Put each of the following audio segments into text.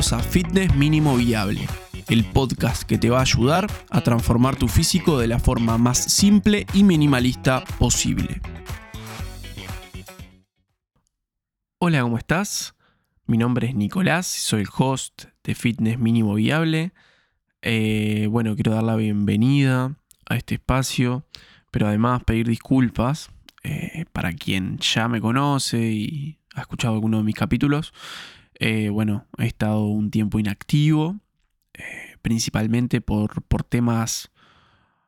A Fitness Mínimo Viable, el podcast que te va a ayudar a transformar tu físico de la forma más simple y minimalista posible. Hola, ¿cómo estás? Mi nombre es Nicolás, soy el host de Fitness Mínimo Viable. Eh, bueno, quiero dar la bienvenida a este espacio, pero además pedir disculpas eh, para quien ya me conoce y ha escuchado alguno de mis capítulos. Eh, bueno, he estado un tiempo inactivo, eh, principalmente por, por, temas,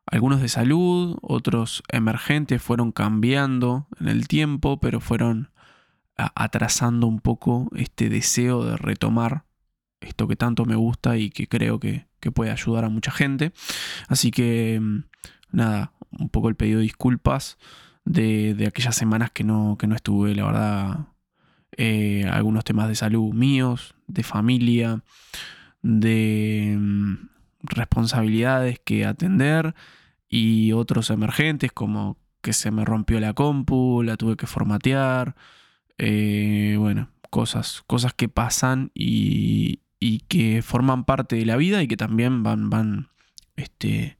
algunos de salud, otros emergentes, fueron cambiando en el tiempo, pero fueron atrasando un poco este deseo de retomar esto que tanto me gusta y que creo que, puede ayudar a mucha gente. Así que, mm, nada, un poco el pedido de disculpas de, de aquellas semanas que no, que no estuve, la verdad eh, algunos temas de salud míos, de familia, de mm, responsabilidades que atender y otros emergentes como que se me rompió la compu, la tuve que formatear, eh, bueno, cosas, cosas que pasan y, y, que forman parte de la vida y que también van, van, este,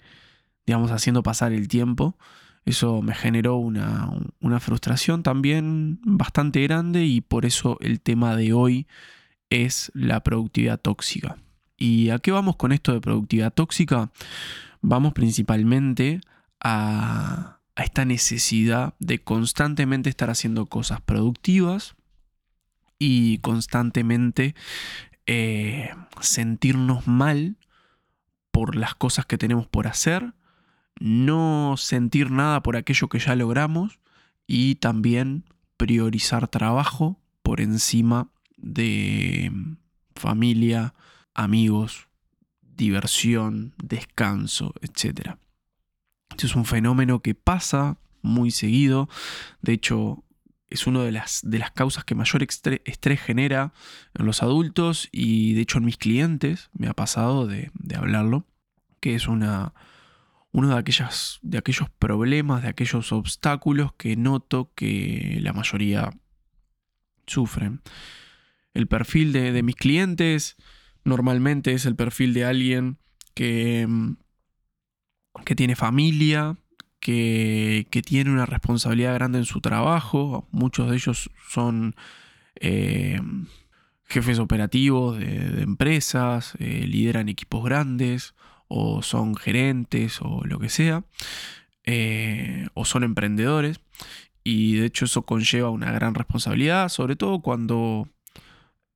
digamos, haciendo pasar el tiempo eso me generó una, frustración también bastante grande y por eso el tema de hoy es la productividad tóxica. ¿Y a qué vamos con esto de productividad tóxica? Vamos principalmente a, esta necesidad de constantemente estar haciendo cosas productivas y constantemente eh, sentirnos mal por las cosas que tenemos por hacer no sentir nada por aquello que ya logramos y también priorizar trabajo por encima de mm, familia, amigos, diversión, descanso, etc. Este es un fenómeno que pasa muy seguido, de hecho es una de las, de las causas que mayor estrés genera en los adultos y de hecho en mis clientes me ha pasado de hablarlo, que es una, uno de, de aquellos problemas, de aquellos obstáculos que noto que la mayoría sufren. El perfil de, mis clientes normalmente es el perfil de alguien que, que tiene familia, que, tiene una responsabilidad grande en su trabajo. Muchos de ellos son eh, jefes operativos de, empresas, eh, lideran equipos grandes o son gerentes o lo que sea, eh, o son emprendedores. Y de hecho eso conlleva una gran responsabilidad, sobre todo cuando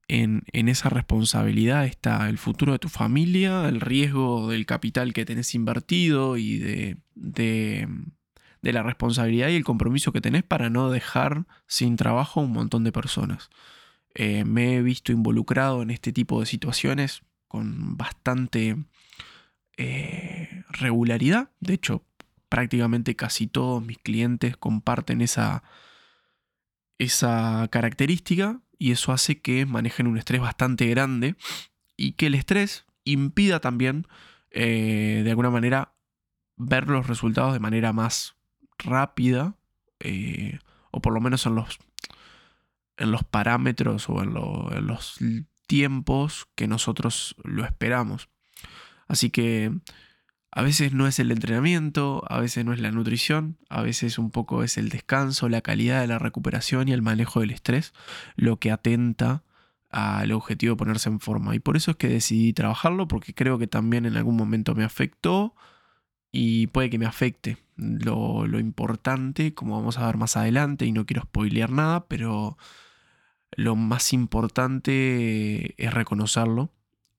en, esa responsabilidad está el futuro de tu familia, el riesgo del capital que tenés invertido y de, de, la responsabilidad y el compromiso que tenés para no dejar sin trabajo a un montón de personas. Eh, me he visto involucrado en este tipo de situaciones con bastante eh, regularidad. De hecho, prácticamente casi todos mis clientes comparten esa, esa característica y eso hace que manejen un estrés bastante grande y que el estrés impida también eh, de alguna manera ver los resultados de manera más rápida eh, o por lo menos en los, en los parámetros o en los tiempos que nosotros lo esperamos. Así que a veces no es el entrenamiento, a veces no es la nutrición, a veces un poco es el descanso, la calidad de la recuperación y el manejo del estrés lo que atenta al objetivo de ponerse en forma. Y por eso es que decidí trabajarlo, porque creo que también en algún momento me afectó y puede que me afecte. Lo, lo importante, como vamos a ver más adelante, y no quiero spoilear nada, pero lo más importante es reconocerlo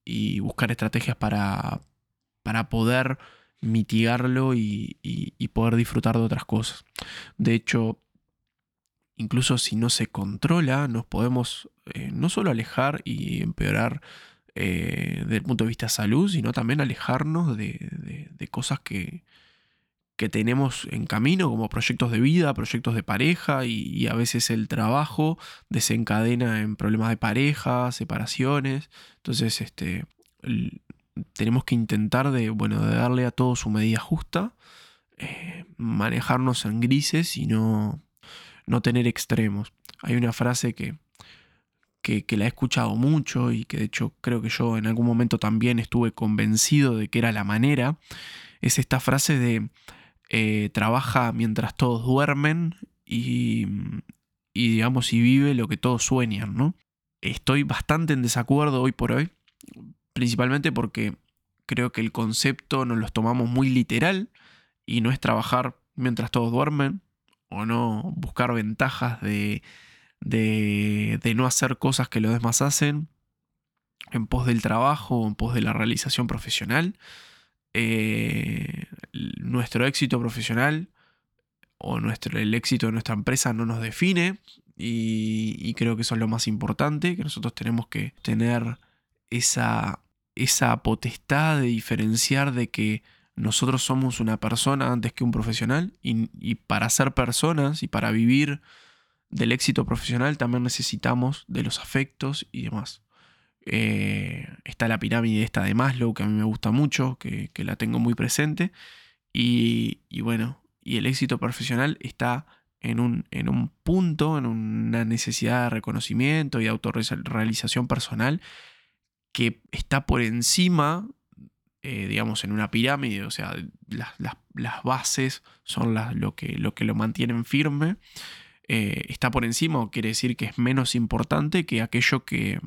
y buscar estrategias para, para poder mitigarlo y, poder disfrutar de otras cosas. De hecho, incluso si no se controla, nos podemos eh, no solo alejar y empeorar eh, desde el punto de vista salud, sino también alejarnos de, de cosas que, que tenemos en camino, como proyectos de vida, proyectos de pareja, y, a veces el trabajo desencadena en problemas de pareja, separaciones. Entonces, este, tenemos que intentar de, bueno, de darle a todo su medida justa, eh, manejarnos en grises y no, no tener extremos. Hay una frase que, que, la he escuchado mucho y que de hecho creo que yo en algún momento también estuve convencido de que era la manera, es esta frase de eh, trabaja mientras todos duermen y, y digamos y vive lo que todos sueñan, ¿no? Estoy bastante en desacuerdo hoy por hoy, principalmente porque creo que el concepto nos lo tomamos muy literal y no es trabajar mientras todos duermen o no buscar ventajas de, de, no hacer cosas que los demás hacen en pos del trabajo o en pos de la realización profesional. Eh, nuestro éxito profesional o nuestro, el éxito de nuestra empresa no nos define y, y, creo que eso es lo más importante, que nosotros tenemos que tener esa, esa potestad de diferenciar de que nosotros somos una persona antes que un profesional y, para ser personas y para vivir del éxito profesional también necesitamos de los afectos y demás. Eh, está la pirámide esta de Maslow que a mí me gusta mucho, que, la tengo muy presente. Y, bueno, y el éxito profesional está en un, en un punto, en una necesidad de reconocimiento y de autorrealización personal que está por encima eh, digamos, en una pirámide, o sea, las, bases son lo, que, lo, que, lo mantienen firme, eh, está por encima, quiere decir que es menos importante que aquello que,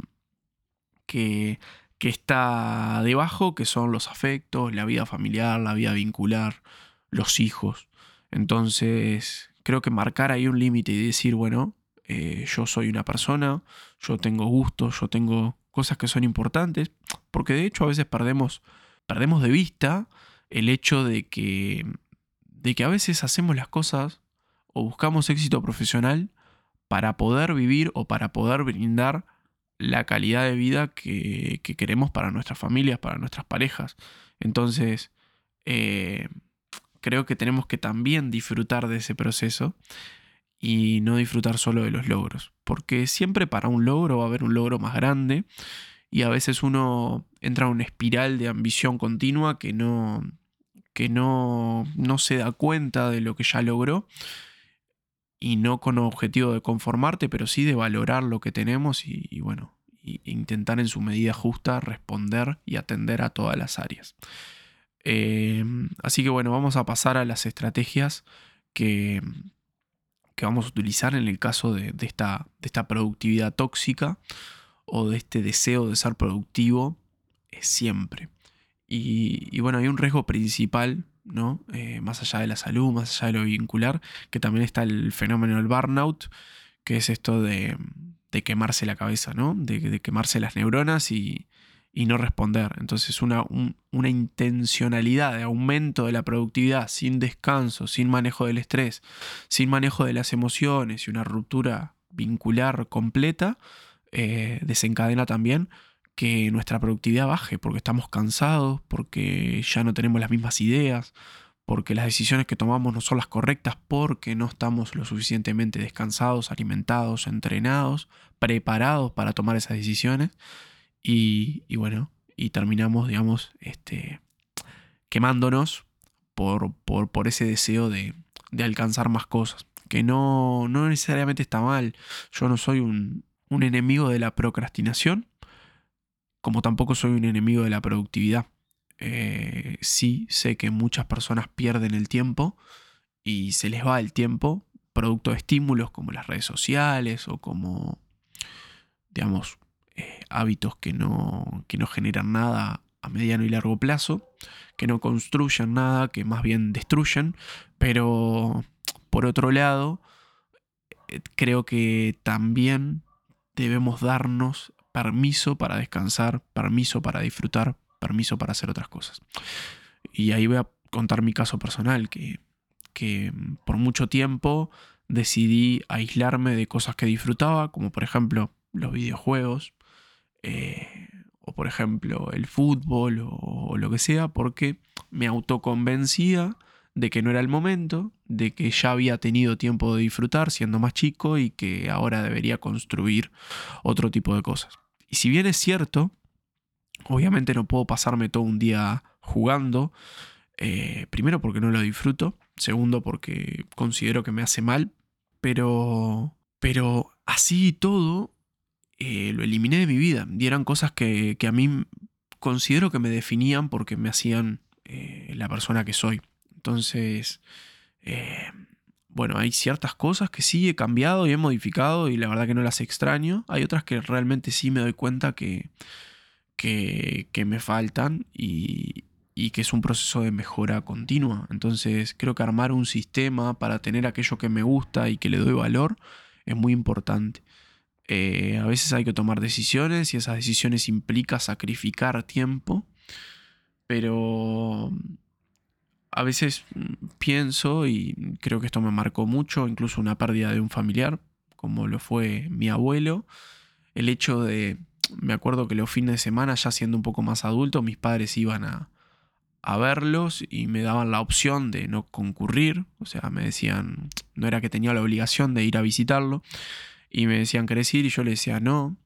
que, está debajo, que son los afectos, la vida familiar, la vida vincular, los hijos. Entonces, creo que marcar ahí un límite y decir, bueno, eh, yo soy una persona, yo tengo gustos, yo tengo cosas que son importantes, porque de hecho a veces perdemos perdemos de vista el hecho de que, de que a veces hacemos las cosas o buscamos éxito profesional para poder vivir o para poder brindar la calidad de vida que, queremos para nuestras familias, para nuestras parejas. Entonces, eh, creo que tenemos que también disfrutar de ese proceso y no disfrutar solo de los logros, porque siempre para un logro va a haber un logro más grande y a veces uno entra en una espiral de ambición continua que no, que no, no se da cuenta de lo que ya logró y no con objetivo de conformarte, pero sí de valorar lo que tenemos y, bueno, intentar en su medida justa responder y atender a todas las áreas. Eh, así que bueno, vamos a pasar a las estrategias que, que vamos a utilizar en el caso de, esta, de esta productividad tóxica o de este deseo de ser productivo es siempre. Y, bueno, hay un riesgo principal, ¿no? Eh, más allá de la salud, más allá de lo vincular, que también está el fenómeno del burnout, que es esto de, quemarse la cabeza, ¿no? De, quemarse las neuronas y, no responder. Entonces una, una intencionalidad de aumento de la productividad sin descanso, sin manejo del estrés, sin manejo de las emociones y una ruptura vincular completa, eh, desencadena también que nuestra productividad baje, porque estamos cansados, porque ya no tenemos las mismas ideas, porque las decisiones que tomamos no son las correctas, porque no estamos lo suficientemente descansados, alimentados, entrenados, preparados para tomar esas decisiones. Y, bueno, y terminamos, digamos, este, quemándonos por, por, ese deseo de, de alcanzar más cosas que no, no necesariamente está mal. Yo no soy un, un enemigo de la procrastinación, como tampoco soy un enemigo de la productividad. Eh, sí sé que muchas personas pierden el tiempo y se les va el tiempo producto de estímulos como las redes sociales o como, digamos, eh, hábitos que no, que no generan nada a mediano y largo plazo, que no construyen nada, que más bien destruyen, pero por otro lado, eh, creo que también debemos darnos permiso para descansar, permiso para disfrutar, permiso para hacer otras cosas. Y ahí voy a contar mi caso personal, que, que por mucho tiempo decidí aislarme de cosas que disfrutaba, como por ejemplo los videojuegos, eh, o por ejemplo el fútbol, o, o, lo que sea, porque me autoconvencía de que no era el momento, de que ya había tenido tiempo de disfrutar siendo más chico y que ahora debería construir otro tipo de cosas. Y si bien es cierto, obviamente no puedo pasarme todo un día jugando, eh, primero porque no lo disfruto, segundo porque considero que me hace mal, pero, pero así y todo, eh, lo eliminé de mi vida. Y eran cosas que, a mí considero que me definían porque me hacían eh, la persona que soy. Entonces, eh, bueno, hay ciertas cosas que sí he cambiado y he modificado y la verdad que no las extraño. Hay otras que realmente sí me doy cuenta que, que, que me faltan y, y que es un proceso de mejora continua. Entonces creo que armar un sistema para tener aquello que me gusta y que le doy valor es muy importante. Eh, a veces hay que tomar decisiones y esas decisiones implica sacrificar tiempo, pero a veces pienso y creo que esto me marcó mucho, incluso una pérdida de un familiar, como lo fue mi abuelo, el hecho de, me acuerdo que los fines de semana, ya siendo un poco más adulto, mis padres iban a, a verlos y me daban la opción de no concurrir, o sea, me decían, no era que tenía la obligación de ir a visitarlo, y me decían, ¿querés ir? Y yo le decía, no,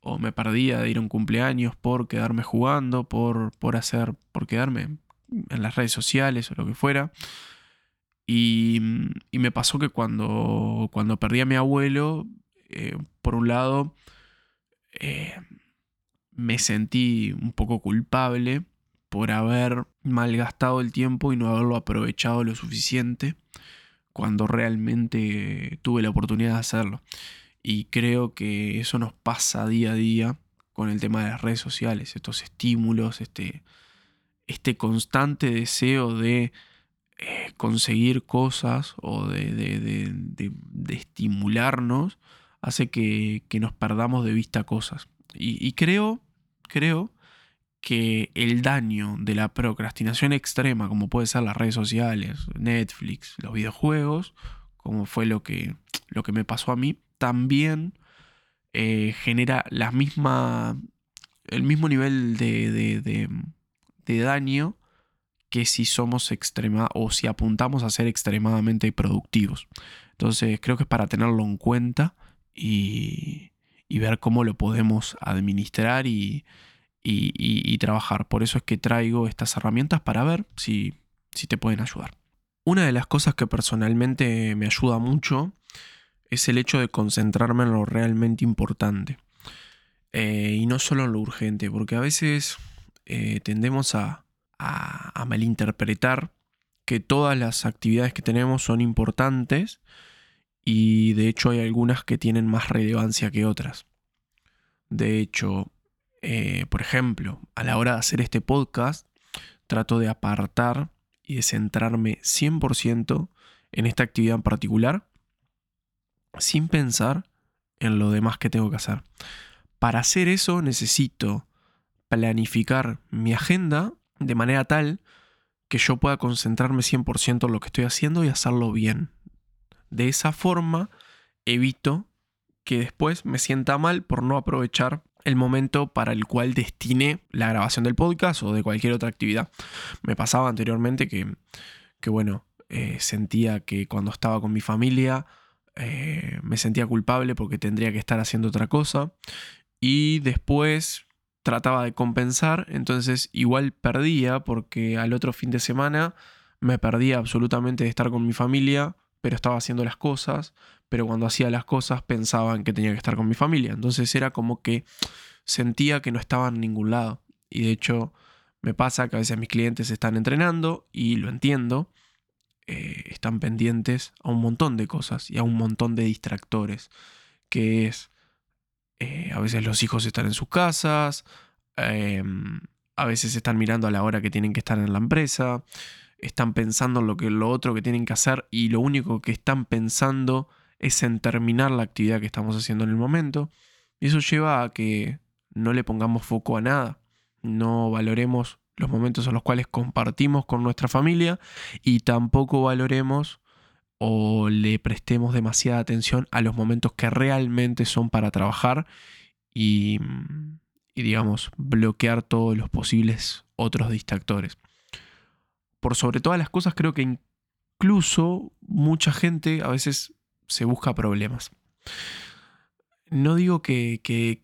o me perdía de ir a un cumpleaños por quedarme jugando, por, por hacer, por quedarme en las redes sociales o lo que fuera. Y, me pasó que cuando, cuando perdí a mi abuelo, eh, por un lado, eh, me sentí un poco culpable por haber malgastado el tiempo y no haberlo aprovechado lo suficiente cuando realmente tuve la oportunidad de hacerlo. Y creo que eso nos pasa día a día con el tema de las redes sociales, estos estímulos, este, este constante deseo de eh, conseguir cosas o de, de, estimularnos, hace que, nos perdamos de vista cosas. Y, creo, creo que el daño de la procrastinación extrema, como puede ser las redes sociales, Netflix, los videojuegos, como fue lo que, lo que me pasó a mí, también eh, genera la misma, el mismo nivel de, de, de, daño que si somos extrema o si apuntamos a ser extremadamente productivos. Entonces creo que es para tenerlo en cuenta y, y ver cómo lo podemos administrar y, y, trabajar. Por eso es que traigo estas herramientas para ver si, si te pueden ayudar. Una de las cosas que personalmente me ayuda mucho es el hecho de concentrarme en lo realmente importante. Eh, y no solo en lo urgente, porque a veces eh, tendemos a, malinterpretar que todas las actividades que tenemos son importantes y de hecho hay algunas que tienen más relevancia que otras. De hecho, eh, por ejemplo, a la hora de hacer este podcast, trato de apartar y de centrarme 100% en esta actividad en particular, sin pensar en lo demás que tengo que hacer. Para hacer eso necesito planificar mi agenda de manera tal que yo pueda concentrarme 100% en lo que estoy haciendo y hacerlo bien. De esa forma evito que después me sienta mal por no aprovechar el momento para el cual destine la grabación del podcast o de cualquier otra actividad. Me pasaba anteriormente que, que bueno, eh, sentía que cuando estaba con mi familia eh, me sentía culpable porque tendría que estar haciendo otra cosa y después trataba de compensar, entonces igual perdía porque al otro fin de semana me perdía absolutamente de estar con mi familia, pero estaba haciendo las cosas, pero cuando hacía las cosas pensaban que tenía que estar con mi familia. Entonces era como que sentía que no estaba en ningún lado. Y de hecho me pasa que a veces mis clientes están entrenando y lo entiendo. Eh, están pendientes a un montón de cosas y a un montón de distractores. Que es, eh, a veces los hijos están en sus casas, em, a veces están mirando a la hora que tienen que estar en la empresa, están pensando en lo, que, lo otro que tienen que hacer y lo único que están pensando es en terminar la actividad que estamos haciendo en el momento. Y eso lleva a que no le pongamos foco a nada, no valoremos los momentos en los cuales compartimos con nuestra familia y tampoco valoremos o le prestemos demasiada atención a los momentos que realmente son para trabajar y, y digamos, bloquear todos los posibles otros distractores. Por sobre todas las cosas, creo que incluso mucha gente a veces se busca problemas. No digo que,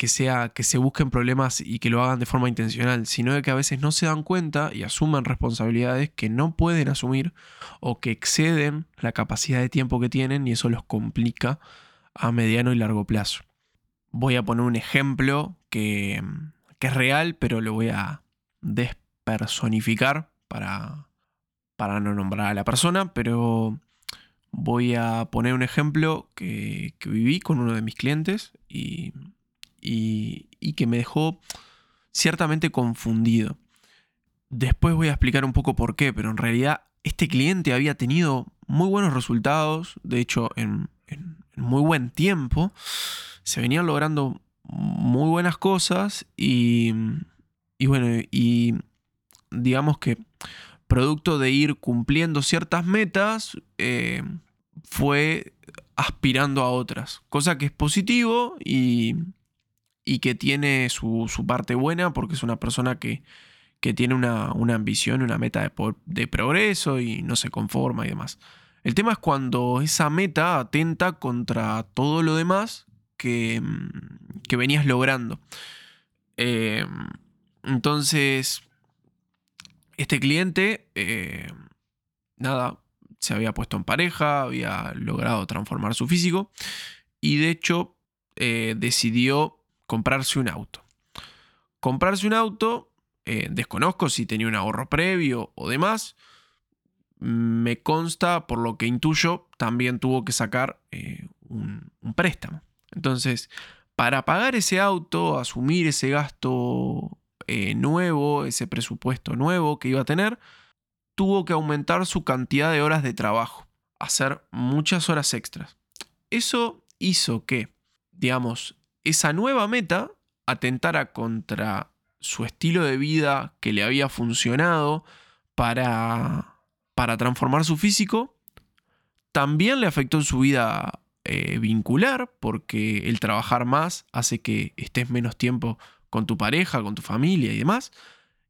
sea, que se busquen problemas y que lo hagan de forma intencional, sino que a veces no se dan cuenta y asumen responsabilidades que no pueden asumir o que exceden la capacidad de tiempo que tienen y eso los complica a mediano y largo plazo. voy a poner un ejemplo que, que es real, pero lo voy a despersonificar para, para no nombrar a la persona, pero voy a poner un ejemplo que, viví con uno de mis clientes y, y, que me dejó ciertamente confundido. Después voy a explicar un poco por qué, pero en realidad este cliente había tenido muy buenos resultados, de hecho en, muy buen tiempo, se venían logrando muy buenas cosas y, y bueno, y digamos que producto de ir cumpliendo ciertas metas, eh, fue aspirando a otras, cosa que es positivo y, y que tiene su, parte buena porque es una persona que, tiene una, ambición, una meta de, de, progreso y no se conforma y demás. El tema es cuando esa meta atenta contra todo lo demás que, que venías logrando. Eh, entonces, este cliente, eh, nada, se había puesto en pareja, había logrado transformar su físico y de hecho eh, decidió comprarse un auto. Comprarse un auto, eh, desconozco si tenía un ahorro previo o demás, me consta, por lo que intuyo, también tuvo que sacar un, un préstamo. Entonces, para pagar ese auto, asumir ese gasto eh, nuevo, ese presupuesto nuevo que iba a tener, tuvo que aumentar su cantidad de horas de trabajo, hacer muchas horas extras. Eso hizo que, digamos, esa nueva meta atentara contra su estilo de vida que le había funcionado para, para transformar su físico, también le afectó en su vida eh, vincular, porque el trabajar más hace que estés menos tiempo con tu pareja, con tu familia y demás.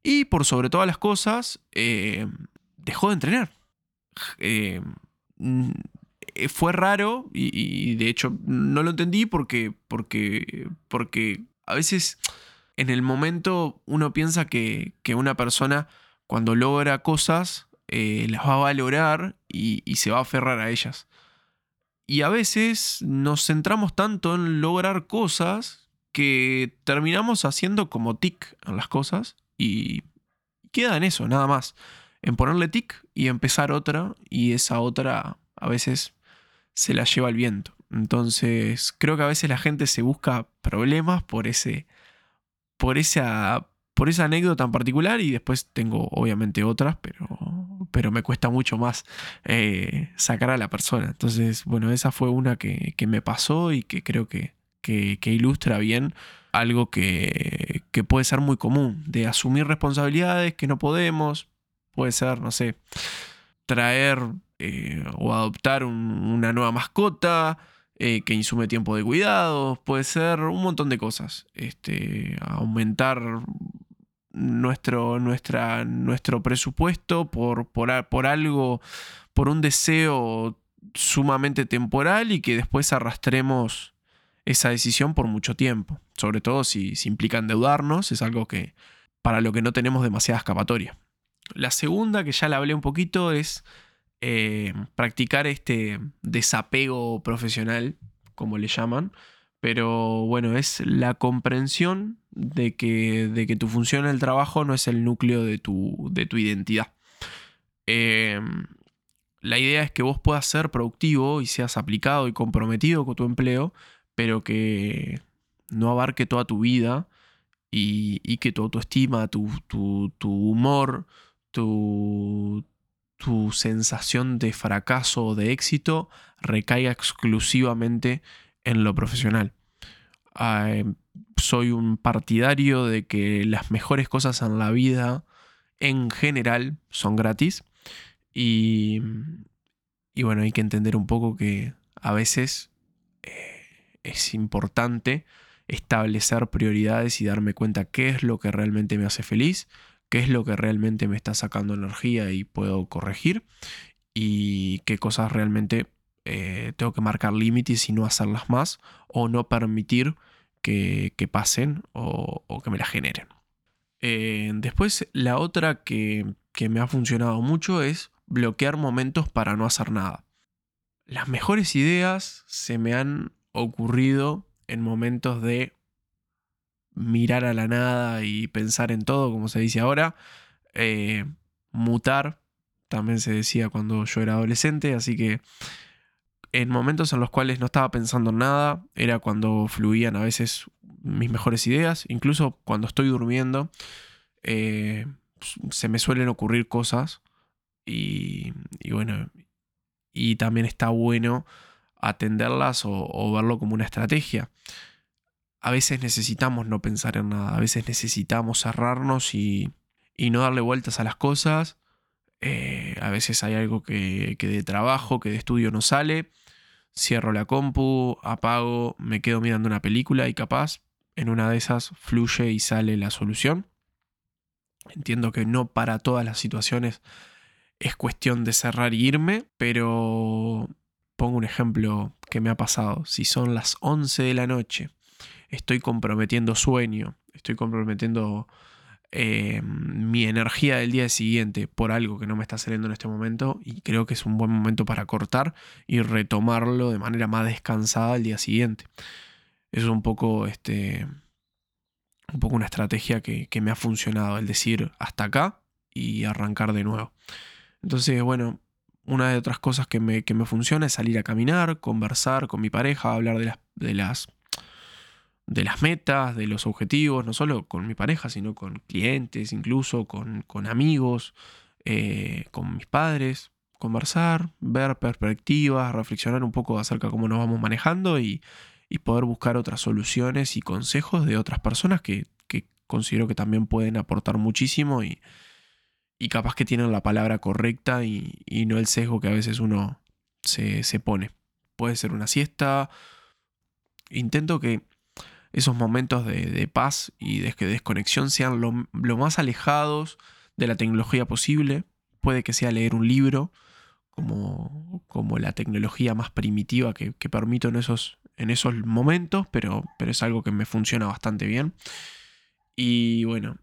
Y por sobre todas las cosas, eh, dejó de entrenar. Eh, mm, fue raro y, de hecho no lo entendí porque, porque, porque a veces en el momento uno piensa que, una persona cuando logra cosas eh, las va a valorar y, y se va a aferrar a ellas. Y a veces nos centramos tanto en lograr cosas que terminamos haciendo como tic en las cosas y queda en eso, nada más. En ponerle tic y empezar otra y esa otra a veces se la lleva el viento. Entonces creo que a veces la gente se busca problemas por ese, por esa, por esa anécdota en particular y después tengo obviamente otras, pero, pero me cuesta mucho más eh, sacar a la persona. Entonces, bueno, esa fue una que, que me pasó y que creo que, que, ilustra bien algo que, puede ser muy común, de asumir responsabilidades que no podemos, puede ser, no sé, traer eh, o adoptar una nueva mascota eh, que insume tiempo de cuidados, puede ser un montón de cosas, este, aumentar nuestro, nuestra, nuestro presupuesto por, por, por algo, por un deseo sumamente temporal y que después arrastremos esa decisión por mucho tiempo, sobre todo si, implica endeudarnos, es algo que para lo que no tenemos demasiada escapatoria. La segunda, que ya la hablé un poquito, es eh, practicar este desapego profesional, como le llaman, pero bueno, es la comprensión de que, de que tu función en el trabajo no es el núcleo de tu, de tu identidad. Em, la idea es que vos puedas ser productivo y seas aplicado y comprometido con tu empleo, pero que no abarque toda tu vida y, que tu autoestima, tu, humor, tu, tu sensación de fracaso o de éxito recaiga exclusivamente en lo profesional. soy un partidario de que las mejores cosas en la vida en general son gratis y, y bueno, hay que entender un poco que a veces eh, es importante establecer prioridades y darme cuenta qué es lo que realmente me hace feliz, qué es lo que realmente me está sacando energía y puedo corregir y qué cosas realmente eh, tengo que marcar límites y no hacerlas más o no permitir que, pasen o, que me las generen. Eh, después la otra que, que me ha funcionado mucho es bloquear momentos para no hacer nada. Las mejores ideas se me han ocurrido en momentos de mirar a la nada y pensar en todo, como se dice ahora. Eh, mutar, también se decía cuando yo era adolescente, así que en momentos en los cuales no estaba pensando en nada, era cuando fluían a veces mis mejores ideas, incluso cuando estoy durmiendo, eh, se me suelen ocurrir cosas y, bueno, y también está bueno atenderlas o, verlo como una estrategia. A veces necesitamos no pensar en nada, a veces necesitamos cerrarnos y, no darle vueltas a las cosas. Eh, a veces hay algo que, que de trabajo, que de estudio no sale cierro la compu, apago, me quedo mirando una película y capaz en una de esas fluye y sale la solución. Entiendo que no para todas las situaciones es cuestión de cerrar y irme, pero pongo un ejemplo que me ha pasado. Si son las 11 de la noche, estoy comprometiendo sueño, estoy comprometiendo eh, mi energía del día siguiente por algo que no me está saliendo en este momento y creo que es un buen momento para cortar y retomarlo de manera más descansada el día siguiente. Es un poco, este, un poco una estrategia que, me ha funcionado, el decir hasta acá y arrancar de nuevo. Entonces, bueno, una de otras cosas que me, que me funciona es salir a caminar, conversar con mi pareja, hablar de las de las metas, de los objetivos, no solo con mi pareja, sino con clientes, incluso con, amigos, eh, con mis padres, conversar, ver perspectivas, reflexionar un poco acerca de cómo nos vamos manejando y, poder buscar otras soluciones y consejos de otras personas que, considero que también pueden aportar muchísimo y, y capaz que tienen la palabra correcta y, no el sesgo que a veces uno se, se pone. Puede ser una siesta. Intento que esos momentos de, paz y de desconexión sean lo, más alejados de la tecnología posible. Puede que sea leer un libro, como, como la tecnología más primitiva que, permito en esos, en esos momentos, pero, pero es algo que me funciona bastante bien. Y bueno,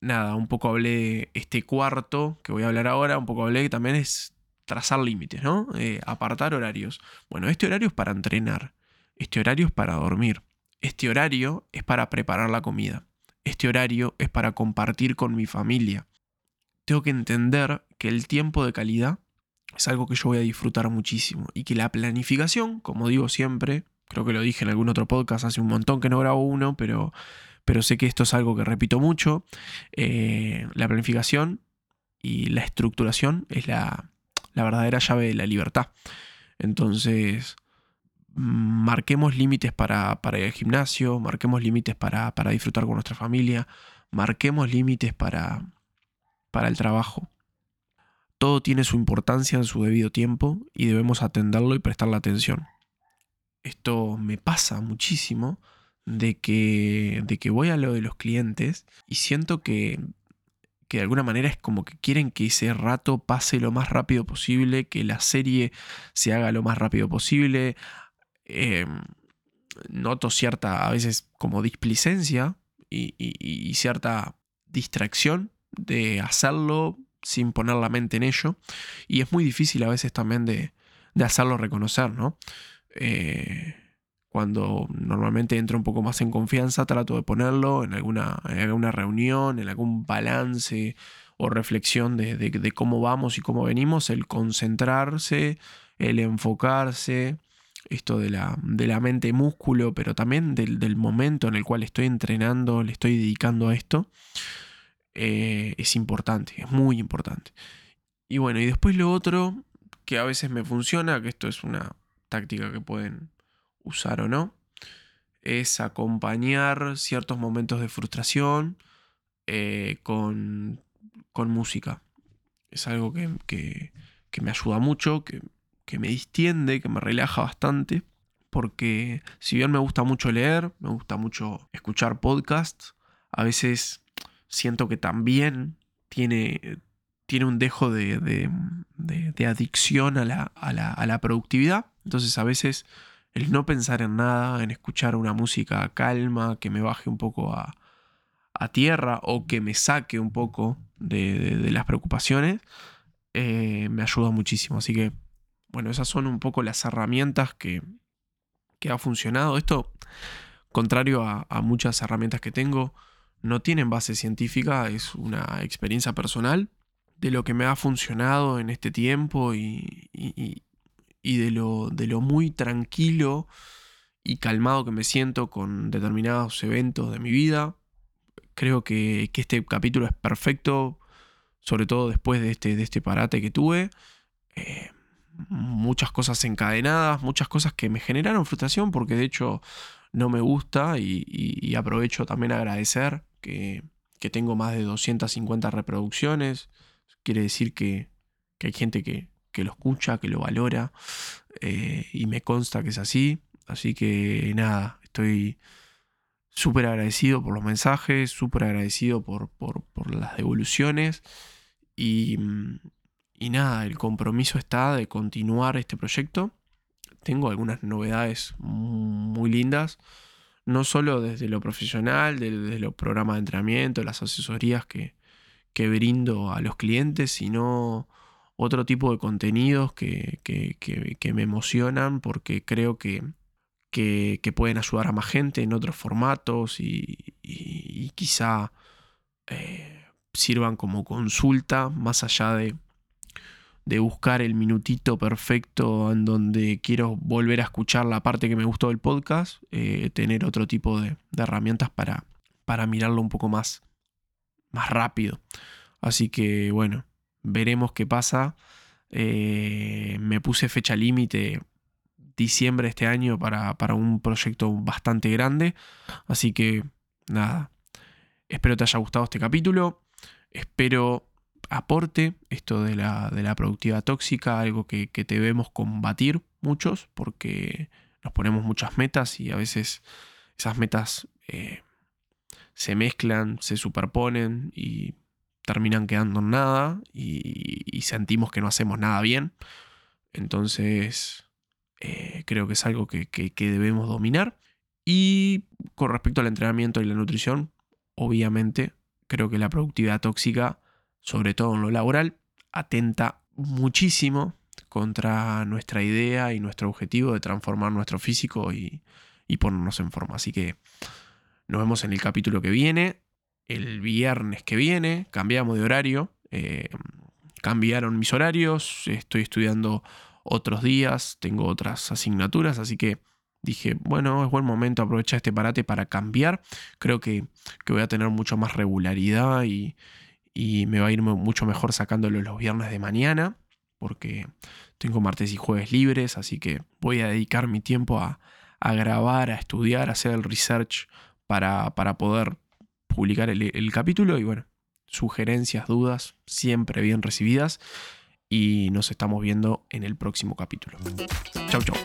nada, un poco hablé de este cuarto que voy a hablar ahora, un poco hablé que también es trazar límites, ¿no? Eh, apartar horarios. Bueno, este horario es para entrenar, este horario es para dormir, este horario es para preparar la comida. Este horario es para compartir con mi familia. Tengo que entender que el tiempo de calidad es algo que yo voy a disfrutar muchísimo y que la planificación, como digo siempre, creo que lo dije en algún otro podcast hace un montón que no grabo uno, pero, pero sé que esto es algo que repito mucho, eh, la planificación y la estructuración es la, la verdadera llave de la libertad. Entonces, marquemos límites para, ir al gimnasio, marquemos límites para, disfrutar con nuestra familia, marquemos límites para, para el trabajo. Todo tiene su importancia en su debido tiempo y debemos atenderlo y prestarle atención. Esto me pasa muchísimo de que, de que voy a lo de los clientes y siento que, que de alguna manera es como que quieren que ese rato pase lo más rápido posible, que la serie se haga lo más rápido posible. Em, noto cierta, a veces como displicencia y, cierta distracción de hacerlo sin poner la mente en ello. Y es muy difícil a veces también de, hacerlo reconocer, ¿no? Eh, cuando normalmente entro un poco más en confianza, trato de ponerlo en alguna, en reunión, en algún balance o reflexión de, cómo vamos y cómo venimos, el concentrarse, el enfocarse, esto de la, de la mente músculo, pero también del, momento en el cual estoy entrenando, le estoy dedicando a esto, eh, es importante, es muy importante. Y bueno, y después lo otro que a veces me funciona, que esto es una táctica que pueden usar o no, es acompañar ciertos momentos de frustración eh, con, con, música. Es algo que, que, que me ayuda mucho, que que me distiende, que me relaja bastante, porque si bien me gusta mucho leer, me gusta mucho escuchar podcasts, a veces siento que también tiene, tiene un dejo de, de, adicción a la, a, la, a la, productividad. Entonces a veces el no pensar en nada, en escuchar una música calma, que me baje un poco a, a tierra o que me saque un poco de, las preocupaciones, eh, me ayuda muchísimo. Así que bueno, esas son un poco las herramientas que, que ha funcionado. Esto, contrario a, muchas herramientas que tengo, no tienen base científica, es una experiencia personal de lo que me ha funcionado en este tiempo y, y, de, lo, de lo muy tranquilo y calmado que me siento con determinados eventos de mi vida. Creo que, que este capítulo es perfecto, sobre todo después de este, de este parate que tuve. Eh, muchas cosas encadenadas, muchas cosas que me generaron frustración porque de hecho no me gusta y, aprovecho también agradecer que, tengo más de 250 reproducciones. Quiere decir que, hay gente que, lo escucha, que lo valora eh, y me consta que es así. Así que nada, estoy súper agradecido por los mensajes, súper agradecido por, por las devoluciones y, y nada, el compromiso está de continuar este proyecto. Tengo algunas novedades muy lindas, no solo desde lo profesional, desde los programas de entrenamiento, las asesorías que, que brindo a los clientes, sino otro tipo de contenidos que, me emocionan porque creo que, que, pueden ayudar a más gente en otros formatos y, quizá eh, sirvan como consulta más allá de, de buscar el minutito perfecto en donde quiero volver a escuchar la parte que me gustó del podcast, eh, tener otro tipo de, herramientas para, para mirarlo un poco más, más rápido. Así que bueno, veremos qué pasa. Eh, me puse fecha límite diciembre de este año para, para un proyecto bastante grande. Así que nada, espero te haya gustado este capítulo. Espero aporte, esto de la, de la productividad tóxica, algo que, debemos combatir muchos, porque nos ponemos muchas metas y a veces esas metas eh, se mezclan, se superponen y terminan quedando en nada y, sentimos que no hacemos nada bien. Entonces, eh, creo que es algo que, que, debemos dominar. Y con respecto al entrenamiento y la nutrición, obviamente, creo que la productividad tóxica sobre todo en lo laboral, atenta muchísimo contra nuestra idea y nuestro objetivo de transformar nuestro físico y, ponernos en forma. Así que nos vemos en el capítulo que viene. El viernes que viene cambiamos de horario. Eh, cambiaron mis horarios. Estoy estudiando otros días. Tengo otras asignaturas. Así que dije, bueno, es buen momento aprovechar este parate para cambiar. Creo que, que voy a tener mucho más regularidad y, y me va a ir mucho mejor sacándolo los viernes de mañana porque tengo martes y jueves libres, así que voy a dedicar mi tiempo a, grabar, a estudiar, a hacer el research para, poder publicar el, el capítulo y bueno, sugerencias, dudas, siempre bien recibidas y nos estamos viendo en el próximo capítulo. Chau, chau.